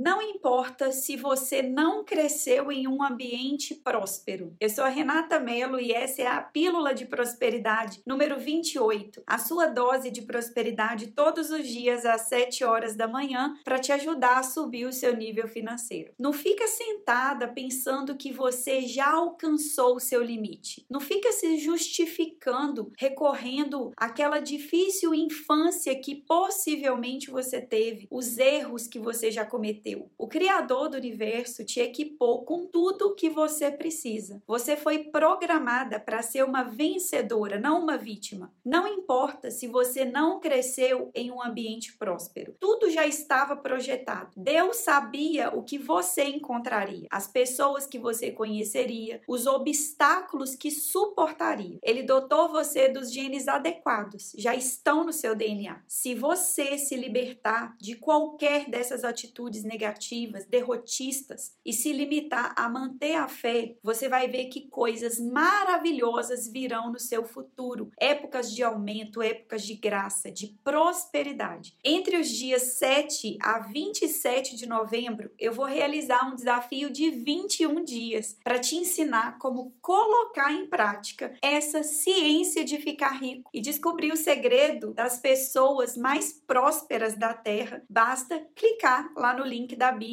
Não importa se você não cresceu em um ambiente próspero. Eu sou a Renata Mello e essa é a Pílula de Prosperidade número 28. A sua dose de prosperidade todos os dias às 7 horas da manhã para te ajudar a subir o seu nível financeiro. Não fica sentada pensando que você já alcançou o seu limite. Não fica se justificando, recorrendo àquela difícil infância que possivelmente você teve, os erros que você já cometeu. O Criador do universo te equipou com tudo o que você precisa. Você foi programada para ser uma vencedora, não uma vítima. Não importa se você não cresceu em um ambiente próspero. Tudo já estava projetado. Deus sabia o que você encontraria, as pessoas que você conheceria, os obstáculos que suportaria. Ele dotou você dos genes adequados, já estão no seu DNA. Se você se libertar de qualquer dessas atitudes negativas, derrotistas e se limitar a manter a fé, você vai ver que coisas maravilhosas virão no seu futuro. Épocas de aumento, épocas de graça, de prosperidade. Entre os dias 7 a 27 de novembro, eu vou realizar um desafio de 21 dias para te ensinar como colocar em prática essa ciência de ficar rico e descobrir o segredo das pessoas mais prósperas da Terra. Basta clicar lá no link da bio